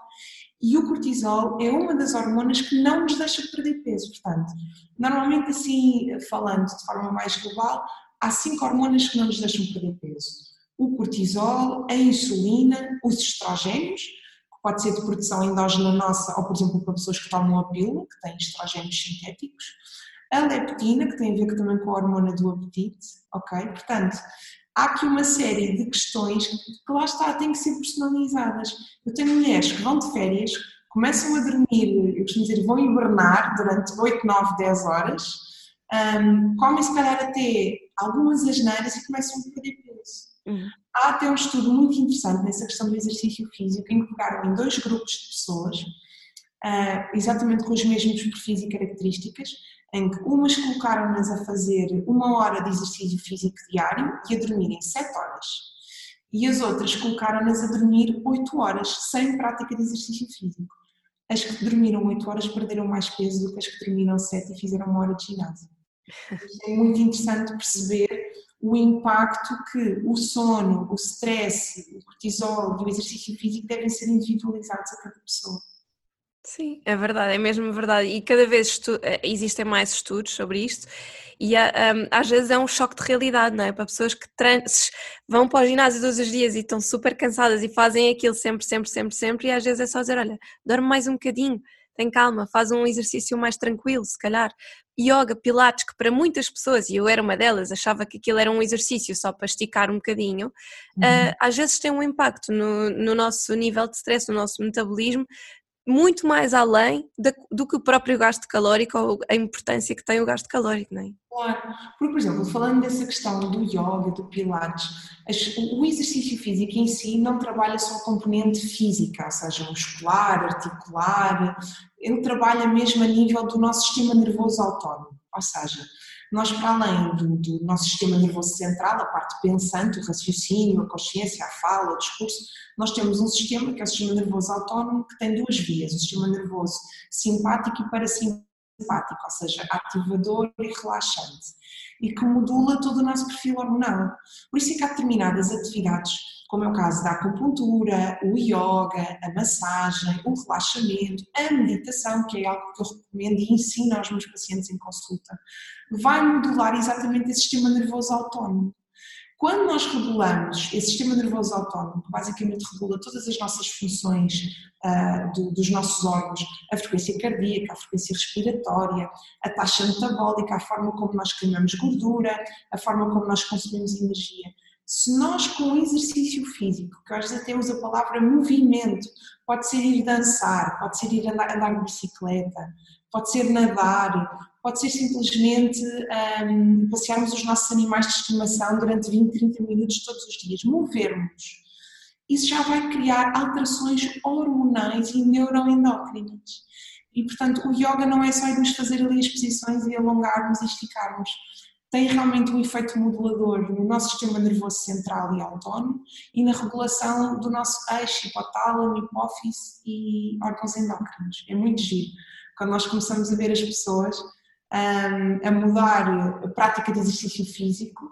E o cortisol é uma das hormonas que não nos deixa perder peso. Portanto, normalmente, assim, falando de forma mais global, há cinco hormonas que não nos deixam perder peso: o cortisol, a insulina, os estrogénios, que pode ser de produção endógena nossa, ou por exemplo, para pessoas que tomam a pílula, que têm estrogénios sintéticos a leptina, que tem a ver também com a hormona do apetite, ok? Portanto, há aqui uma série de questões que lá está, têm que ser personalizadas. Eu tenho mulheres que vão de férias, começam a dormir, eu costumo dizer, vão hibernar durante 8, 9, 10 horas, um, comem se calhar até algumas asneiras e começam a perder peso. Uhum. Há até um estudo muito interessante nessa questão do exercício físico, em que pegaram em dois grupos de pessoas, uh, exatamente com os mesmos perfis e características, em que umas colocaram-nas a fazer uma hora de exercício físico diário e a dormirem 7 horas. E as outras colocaram-nas a dormir 8 horas, sem prática de exercício físico. As que dormiram 8 horas perderam mais peso do que as que dormiram 7 e fizeram uma hora de ginásio. É muito interessante perceber o impacto que o sono, o stress, o cortisol e o exercício físico devem ser individualizados a cada pessoa. Sim, é verdade, é mesmo verdade. E cada vez eh, existem mais estudos sobre isto, e um, às vezes é um choque de realidade, não é? Para pessoas que vão para o ginásio todos os dias e estão super cansadas e fazem aquilo sempre, sempre, sempre, sempre, e às vezes é só dizer: olha, dorme mais um bocadinho, tem calma, faz um exercício mais tranquilo, se calhar. Yoga, pilates, que para muitas pessoas, e eu era uma delas, achava que aquilo era um exercício só para esticar um bocadinho, uhum. uh, às vezes tem um impacto no, no nosso nível de stress, no nosso metabolismo, muito mais além do que o próprio gasto calórico ou a importância que tem o gasto calórico, não é? Claro, porque, por exemplo, falando dessa questão do yoga, do pilates, o exercício físico em si não trabalha só a componente física, ou seja, muscular, articular, ele trabalha mesmo a nível do nosso sistema nervoso autónomo, ou seja, nós, para além do, do, nosso sistema nervoso central, a parte pensante, o raciocínio, a consciência, a fala, o discurso, nós temos um sistema que é o sistema nervoso autónomo que tem duas vias, o sistema nervoso simpático e parasimpático, ou seja, ativador e relaxante, e que modula todo o nosso perfil hormonal. Por isso é que há determinadas atividades como é o caso da acupuntura, o yoga, a massagem, o relaxamento, a meditação, que é algo que eu recomendo e ensino aos meus pacientes em consulta, vai modular exatamente esse sistema nervoso autónomo. Quando nós regulamos esse sistema nervoso autónomo, que basicamente regula todas as nossas funções uh, do, dos nossos órgãos, a frequência cardíaca, a frequência respiratória, a taxa metabólica, a forma como nós queimamos gordura, a forma como nós consumimos energia, se nós com exercício físico, que às vezes usa a palavra movimento, pode ser ir dançar, pode ser ir andar, andar de bicicleta, pode ser nadar, pode ser simplesmente um, passearmos os nossos animais de estimação durante 20, 30 minutos todos os dias, movermos. Isso já vai criar alterações hormonais e neuroendócrinas. E, portanto, o yoga não é só irmos fazer ali as posições e alongarmos e esticarmos tem realmente um efeito modulador no nosso sistema nervoso central e autónomo e na regulação do nosso eixo, hipotálamo, hipófise e órgãos endócrinos. É muito giro. Quando nós começamos a ver as pessoas um, a mudar a prática de exercício físico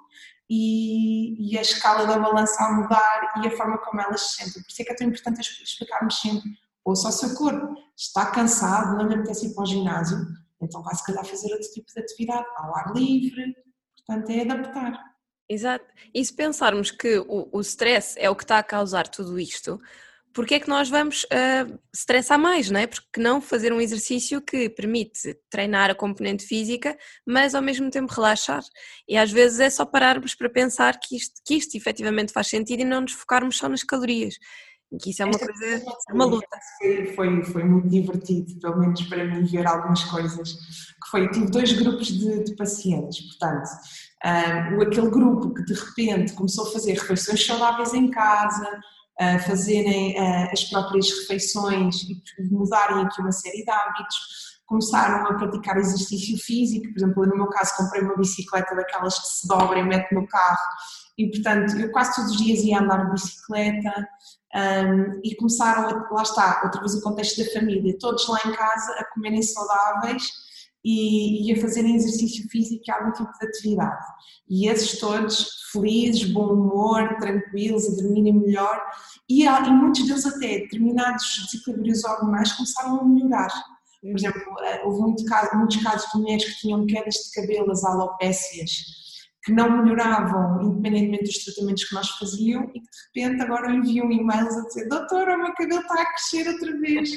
e, e, a escala da balança a mudar e a forma como elas se sentem. Por isso é que é tão importante explicarmos sempre, ou só o seu corpo está cansado, não lhe apetece ir para o ginásio, então vai se calhar fazer outro tipo de atividade, ao ar livre, portanto é adaptar. Exato. E se pensarmos que o, o stress é o que está a causar tudo isto, porque é que nós vamos uh, estressar mais, não é? Porque não fazer um exercício que permite treinar a componente física, mas ao mesmo tempo relaxar. E às vezes é só pararmos para pensar que isto, que isto efetivamente faz sentido e não nos focarmos só nas calorias. Que isso é uma coisa, é uma luta. Foi, foi, foi, muito divertido, pelo menos para mim, ver algumas coisas. Que foi, tive dois grupos de, de pacientes, portanto, um, ah, aquele grupo que de repente começou a fazer refeições saudáveis em casa, a fazerem as próprias refeições e mudarem aqui uma série de hábitos, começaram a praticar exercício físico, por exemplo, no meu caso comprei uma bicicleta daquelas que se dobra e mete no carro. E portanto eu quase todos os dias ia andar de bicicleta um, e começaram a, lá está, outra vez o contexto da família, todos lá em casa a comerem saudáveis e, e a fazerem exercício físico e algum tipo de atividade. E esses todos felizes, bom humor, tranquilos, a dormirem melhor e, e muitos deles até determinados desequilíbrios hormonais começaram a melhorar. Por exemplo, eh, houve muito caso, muitos casos de mulheres que tinham quedas de cabelo, as alopécias, que não melhoravam independentemente dos tratamentos que nós faziam e que de repente agora enviam e-mails a dizer doutora, o meu cabelo está a crescer outra vez.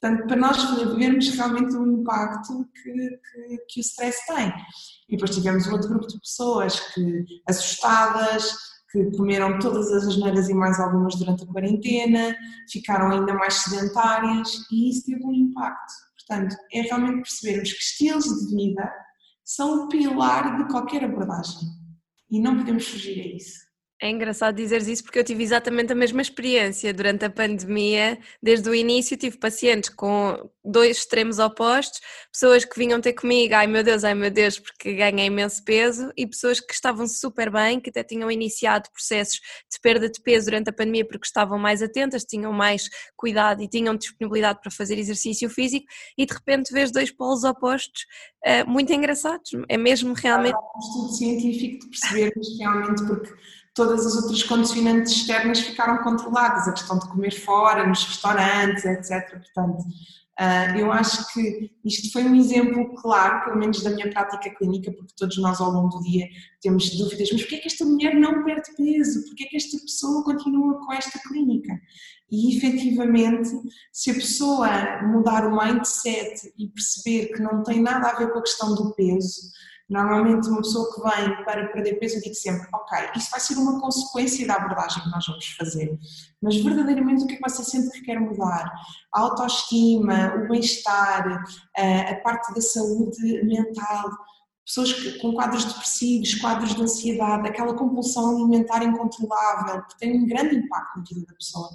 Portanto, para nós vermos realmente o impacto que, que, que o stress tem. E depois tivemos outro grupo de pessoas que, assustadas, que comeram todas as asneiras e mais algumas durante a quarentena, ficaram ainda mais sedentárias e isso teve um impacto. Portanto, é realmente percebermos que estilos de vida são o pilar de qualquer abordagem e não podemos fugir a isso. É engraçado dizeres isso porque eu tive exatamente a mesma experiência durante a pandemia. Desde o início tive pacientes com dois extremos opostos, pessoas que vinham ter comigo, ai meu Deus, ai meu Deus, porque ganhei imenso peso, e pessoas que estavam super bem, que até tinham iniciado processos de perda de peso durante a pandemia porque estavam mais atentas, tinham mais cuidado e tinham disponibilidade para fazer exercício físico, e de repente vês dois polos opostos uh, muito engraçados. É mesmo realmente. É um estudo científico de percebermos realmente porque todas as outras condicionantes externas ficaram controladas, a questão de comer fora, nos restaurantes, etc. Portanto, ah, eu acho que isto foi um exemplo claro, pelo menos da minha prática clínica, porque todos nós ao longo do dia temos dúvidas, mas porquê é que esta mulher não perde peso? Porquê é que esta pessoa continua com esta clínica? E efetivamente, se a pessoa mudar o mindset e perceber que não tem nada a ver com a questão do peso, Normalmente, uma pessoa que vem para perder peso, eu digo sempre: Ok, isso vai ser uma consequência da abordagem que nós vamos fazer, mas verdadeiramente o que é que você sente que quer mudar? A autoestima, o bem-estar, a parte da saúde mental, pessoas com quadros depressivos, quadros de ansiedade, aquela compulsão alimentar incontrolável, que tem um grande impacto na vida da pessoa.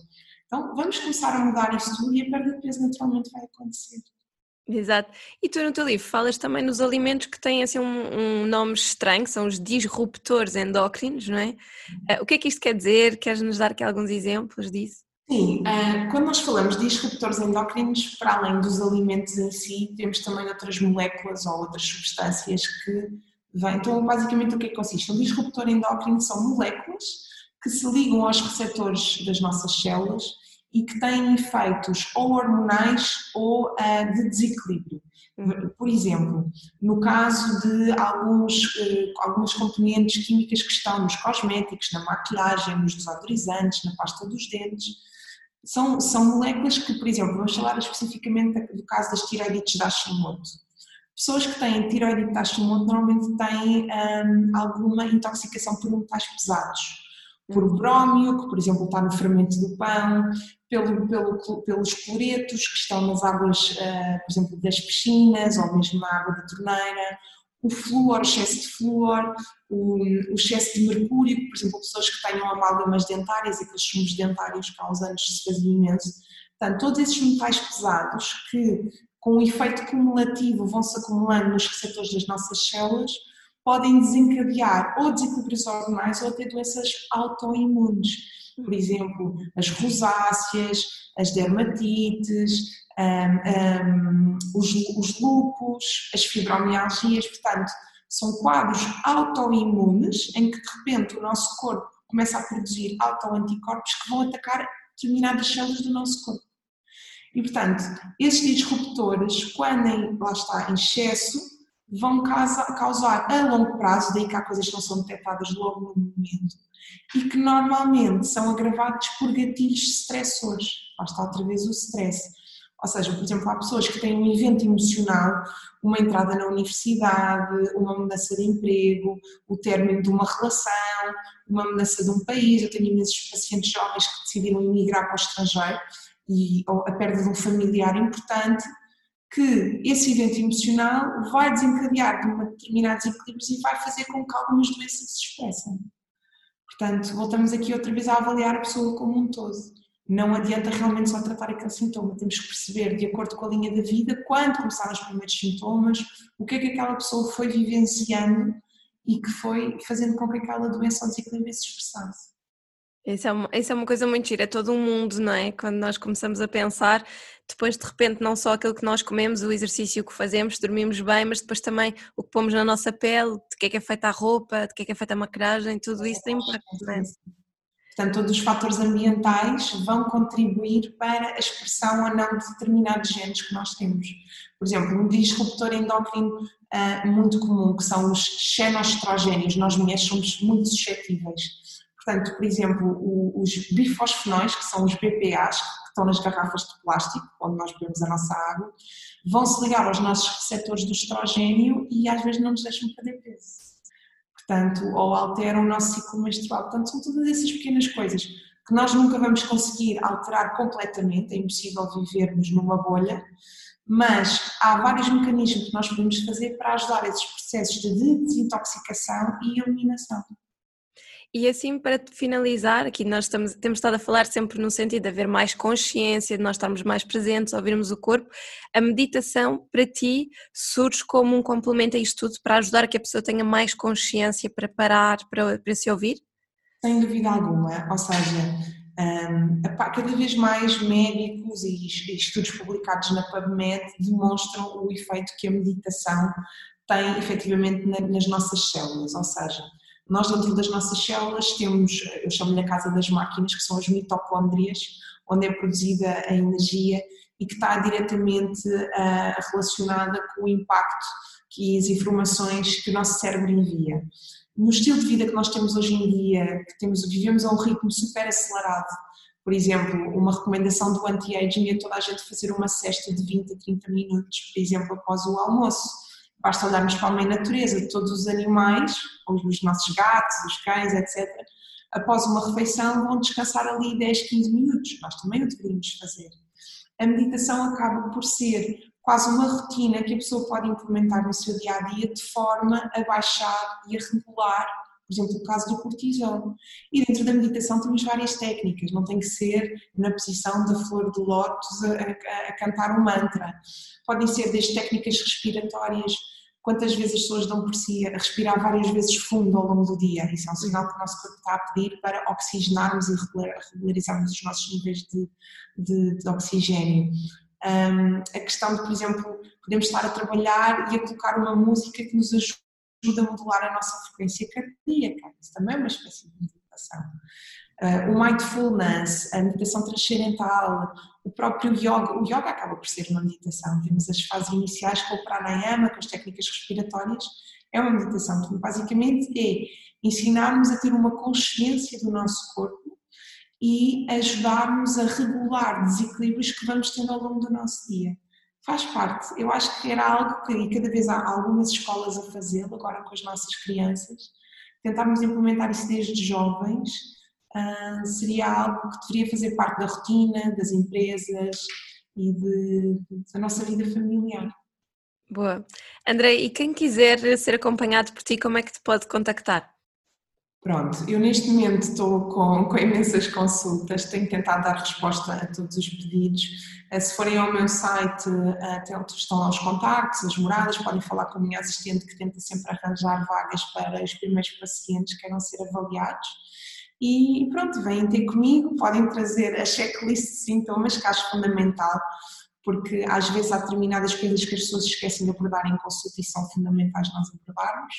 Então, vamos começar a mudar isso tudo e a perda de peso naturalmente vai acontecer. Exato. E tu no teu livro falas também nos alimentos que têm assim um, um nome estranho, que são os disruptores endócrinos, não é? Uh, o que é que isto quer dizer? Queres nos dar aqui alguns exemplos disso? Sim, uh, quando nós falamos de disruptores endócrinos, para além dos alimentos em si, temos também outras moléculas ou outras substâncias que vêm. Então, basicamente, o que é que consiste? Um disruptor endócrino são moléculas que se ligam aos receptores das nossas células e que têm efeitos ou hormonais ou uh, de desequilíbrio. Por exemplo, no caso de alguns, uh, algumas componentes químicas que estão nos cosméticos, na maquilhagem, nos desodorizantes, na pasta dos dentes, são, são moléculas que, por exemplo, vamos falar especificamente do caso das tiroidites da Hashimoto. Pessoas que têm tiroidite da Hashimoto normalmente têm um, ehm, alguma intoxicação por metais pesados por brómio, que por exemplo está no fermento do pão, pelo, pelo, pelos cloretos que estão nas águas, uh, por exemplo, das piscinas ou mesmo na água da torneira, o flúor, o excesso de flúor, o, o, excesso de mercúrio, por exemplo, pessoas que tenham amálgamas dentárias, aqueles sumos dentários que há uns anos se fazia imenso. Portanto, todos esses metais pesados que, com um efeito cumulativo, vão se acumulando nos receptores das nossas células, podem desencadear ou desequilíbrios hormonais ou até doenças autoimunes. Por exemplo, as rosáceas, as dermatites, um, um, os, os lupus, as fibromialgias, portanto, são quadros autoimunes em que de repente o nosso corpo começa a produzir autoanticorpos que vão atacar determinadas células do nosso corpo. E portanto, esses disruptores, quando em, lá está em excesso, vão causar a longo prazo, daí que há coisas que não são detectadas logo no momento, e que normalmente são agravados por gatilhos estressores. Lá está outra vez o stress. Ou seja, por exemplo, há pessoas que têm um evento emocional, uma entrada na universidade, uma mudança de emprego, o término de uma relação, uma mudança de um país. Eu tenho imensos pacientes jovens que decidiram emigrar para o estrangeiro e a perda de um familiar importante, que esse evento emocional vai desencadear de determinados equilíbrios e vai fazer com que algumas doenças se expressem. Portanto, voltamos aqui outra vez a avaliar a pessoa como um todo não adianta realmente só tratar aquele sintoma, temos que perceber, de acordo com a linha da vida, quando começaram os primeiros sintomas, o que é que aquela pessoa foi vivenciando e que foi fazendo com que aquela doença ou desequilíbrio se expressasse. Isso é, uma, isso é uma coisa muito gira, é todo um mundo, não é? Quando nós começamos a pensar, depois de repente não só aquilo que nós comemos, o exercício que fazemos, dormimos bem, mas depois também o que pomos na nossa pele, de que é que é feita a roupa, de que é que é feita a maquilhagem, tudo isso tem impacto, não é? Portanto, todos os fatores ambientais vão contribuir para a expressão ou não de determinados genes que nós temos. Por exemplo, um disruptor endócrino uh, muito comum, que são os xenoestrogénios, nós mulheres somos muito suscetíveis. Portanto, por exemplo, os bifosfenóis, que são os BPAs, que estão nas garrafas de plástico, onde nós bebemos a nossa água, vão se ligar aos nossos receptores do estrogênio e às vezes não nos deixam perder peso portanto, ou alteram o nosso ciclo menstrual. Portanto, são todas essas pequenas coisas que nós nunca vamos conseguir alterar completamente, é impossível vivermos numa bolha, mas há vários mecanismos que nós podemos fazer para ajudar esses processos de desintoxicação e eliminação. E assim, para finalizar, aqui nós estamos, temos estado a falar sempre no sentido de haver mais consciência, de nós estarmos mais presentes, ouvirmos o corpo. A meditação, para ti, surge como um complemento a isto tudo para ajudar a que a pessoa tenha mais consciência para parar, para, para se ouvir? Sem dúvida alguma, ou seja, um, cada vez mais médicos e estudos publicados na PubMed demonstram o efeito que a meditação tem efetivamente nas nossas células, ou seja, nós, dentro das nossas células, temos, eu chamo-lhe a casa das máquinas, que são as mitocôndrias, onde é produzida a energia e que está diretamente uh, relacionada com o impacto que as informações que o nosso cérebro envia. No estilo de vida que nós temos hoje em dia, que temos, vivemos a um ritmo super acelerado, por exemplo, uma recomendação do anti-aging é toda a gente fazer uma cesta de 20 a 30 minutos, por exemplo, após o almoço Basta olharmos para a mãe natureza todos os animais, os nossos gatos, os cães, etc. Após uma refeição vão descansar ali 10, 15 minutos. Nós também o deveríamos fazer. A meditação acaba por ser quase uma rotina que a pessoa pode implementar no seu dia a dia de forma a baixar e a regular, por exemplo, o caso do cortisol. E dentro da meditação temos várias técnicas, não tem que ser na posição da flor de lótus a, a, a cantar um mantra. Podem ser desde técnicas respiratórias quantas vezes as pessoas dão por si a respirar várias vezes fundo ao longo do dia. Isso é um sinal que o nosso corpo está a pedir para oxigenarmos e regularizarmos os nossos níveis de, de, de oxigênio. Um, a questão de, por exemplo, podemos estar a trabalhar e a colocar uma música que nos ajuda a modular a nossa frequência cardíaca. Isso também é uma espécie de meditação. Uh, o mindfulness, a meditação transcendental, o próprio yoga, o yoga acaba por ser uma meditação, temos as fases iniciais com o pranayama, com as técnicas respiratórias, é uma meditação, então, basicamente é ensinarmos a ter uma consciência do nosso corpo e ajudar-nos a regular desequilíbrios que vamos tendo ao longo do nosso dia. Faz parte, eu acho que era algo que cada vez há algumas escolas a fazê-lo, agora com as nossas crianças, tentarmos implementar isso desde jovens, uh, seria algo que deveria fazer parte da rotina das empresas e de, da nossa vida familiar. Boa. André, e quem quiser ser acompanhado por ti, como é que te pode contactar? Pronto, eu neste momento estou com, com imensas consultas, tenho tentado dar resposta a todos os pedidos. Ah, se forem ao meu site, onde estão lá os contactos, as moradas, podem falar com a minha assistente que tenta sempre arranjar vagas para os primeiros pacientes que queiram ser avaliados. E pronto, vêm ter comigo, podem trazer a checklist de sintomas, que acho fundamental, porque às vezes há determinadas coisas que as pessoas esquecem de abordar em consulta e são fundamentais nós abordarmos.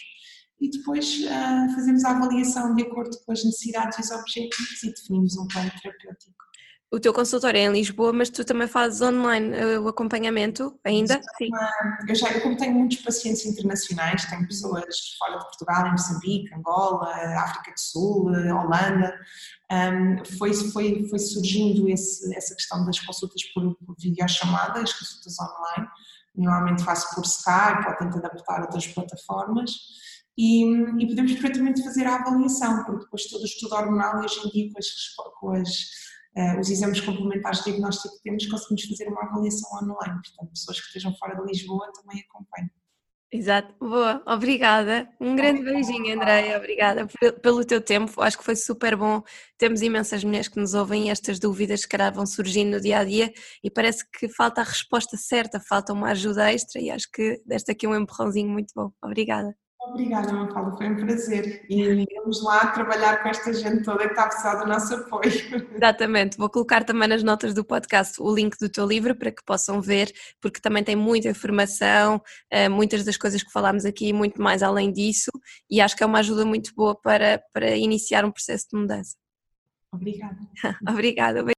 E depois uh, fazemos a avaliação de acordo com as necessidades e os objetivos e definimos um plano terapêutico o teu consultório é em Lisboa, mas tu também fazes online eh, o acompanhamento ainda? Sim. Eu já, eu como tenho muitos pacientes internacionais, tenho pessoas fora de Portugal, em Moçambique, Angola, África do Sul, eh, Holanda, um, foi, foi, foi surgindo esse, essa questão das consultas por, por videochamada, as consultas online, normalmente faço por Skype ou tento adaptar outras plataformas. E, e, podemos perfeitamente fazer a avaliação, porque depois todo o estudo hormonal e hoje em dia com as, com as uh, os exames complementares de diagnóstico que temos, conseguimos fazer uma avaliação online. Portanto, pessoas que estejam fora de Lisboa também acompanham. Exato, boa, obrigada. Um grande beijinho, Andréia, obrigada pelo teu tempo. Acho que foi super bom. Temos imensas mulheres que nos ouvem e estas dúvidas que vão surgindo no dia a dia e parece que falta a resposta certa, falta uma ajuda extra e acho que deste aqui um empurrãozinho muito bom. Obrigada. Obrigada, Mafalda, foi um prazer. E vamos lá trabalhar com esta gente toda que está a precisar do nosso apoio. Exatamente, vou colocar também nas notas do podcast o link do teu livro para que possam ver, porque também tem muita informação, eh, muitas das coisas que falámos aqui e muito mais além disso, e acho que é uma ajuda muito boa para, para iniciar um processo de mudança. Obrigada. Obrigada.